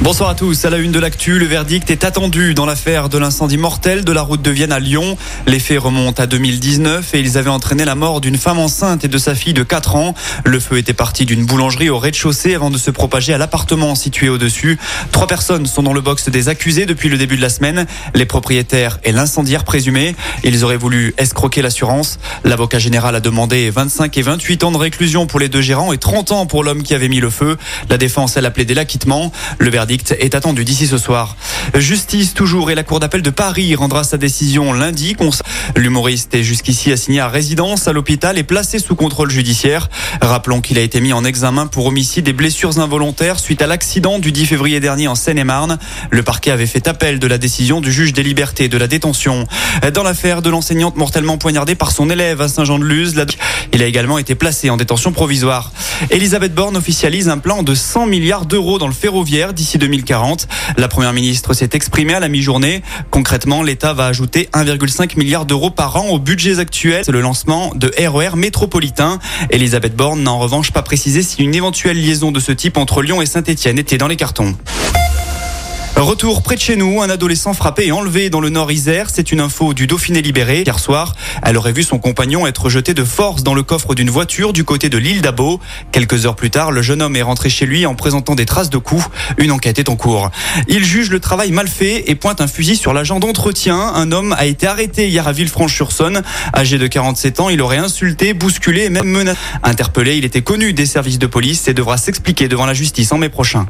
Bonsoir à tous. À la une de l'actu, le verdict est attendu dans l'affaire de l'incendie mortel de la route de Vienne à Lyon. Les faits remontent à 2019 et ils avaient entraîné la mort d'une femme enceinte et de sa fille de 4 ans. Le feu était parti d'une boulangerie au rez-de-chaussée avant de se propager à l'appartement situé au-dessus. Trois personnes sont dans le box des accusés depuis le début de la semaine. Les propriétaires et l'incendiaire présumé. Ils auraient voulu escroquer l'assurance. L'avocat général a demandé 25 et 28 ans de réclusion pour les deux gérants et 30 ans pour l'homme qui avait mis le feu. La défense, a plaidé l'acquittement. Est attendu d'ici ce soir. Justice toujours et la Cour d'appel de Paris rendra sa décision lundi. L'humoriste est jusqu'ici assigné à résidence à l'hôpital et placé sous contrôle judiciaire. Rappelons qu'il a été mis en examen pour homicide et blessures involontaires suite à l'accident du 10 février dernier en Seine-et-Marne. Le parquet avait fait appel de la décision du juge des libertés de la détention. Dans l'affaire de l'enseignante mortellement poignardée par son élève à Saint-Jean-de-Luz, il a également été placé en détention provisoire. Elisabeth Borne officialise un plan de 100 milliards d'euros dans le ferroviaire d'ici 2040. La première ministre s'est exprimée à la mi-journée. Concrètement, l'État va ajouter 1,5 milliard d'euros par an au budget actuel. C'est le lancement de RER e métropolitain. Elisabeth Borne n'a en revanche pas précisé si une éventuelle liaison de ce type entre Lyon et Saint-Etienne était dans les cartons. Retour près de chez nous, un adolescent frappé et enlevé dans le nord Isère. C'est une info du Dauphiné libéré. Hier soir, elle aurait vu son compagnon être jeté de force dans le coffre d'une voiture du côté de l'île d'Abo. Quelques heures plus tard, le jeune homme est rentré chez lui en présentant des traces de coups. Une enquête est en cours. Il juge le travail mal fait et pointe un fusil sur l'agent d'entretien. Un homme a été arrêté hier à Villefranche-sur-Saône. Âgé de 47 ans, il aurait insulté, bousculé et même menacé. Interpellé, il était connu des services de police et devra s'expliquer devant la justice en mai prochain.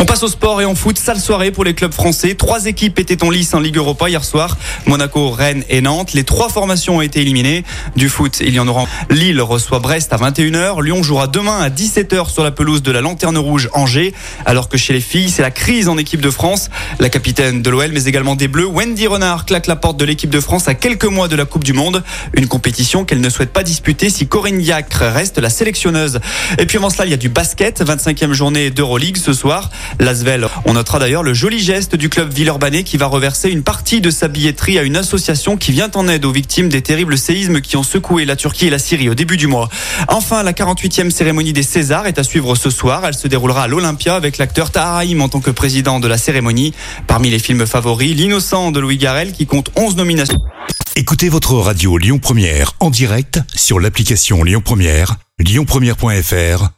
On passe au sport et en foot. Sale soirée pour les clubs français. Trois équipes étaient en lice en Ligue Europa hier soir. Monaco, Rennes et Nantes. Les trois formations ont été éliminées. Du foot, il y en aura. Lille reçoit Brest à 21h. Lyon jouera demain à 17h sur la pelouse de la Lanterne Rouge Angers. Alors que chez les filles, c'est la crise en équipe de France. La capitaine de l'OL, mais également des Bleus, Wendy Renard, claque la porte de l'équipe de France à quelques mois de la Coupe du Monde. Une compétition qu'elle ne souhaite pas disputer si Corinne Diacre reste la sélectionneuse. Et puis avant cela, il y a du basket. 25e journée d'Euroleague ce soir. L'Asvel. On notera d'ailleurs le joli geste du club Villeurbanais qui va reverser une partie de sa billetterie à une association qui vient en aide aux victimes des terribles séismes qui ont secoué la Turquie et la Syrie au début du mois. Enfin, la 48e cérémonie des Césars est à suivre ce soir. Elle se déroulera à l'Olympia avec l'acteur Taharaim en tant que président de la cérémonie. Parmi les films favoris, L'innocent de Louis Garrel qui compte 11 nominations. Écoutez votre radio Lyon Première en direct sur l'application Lyon Première, lyonpremière.fr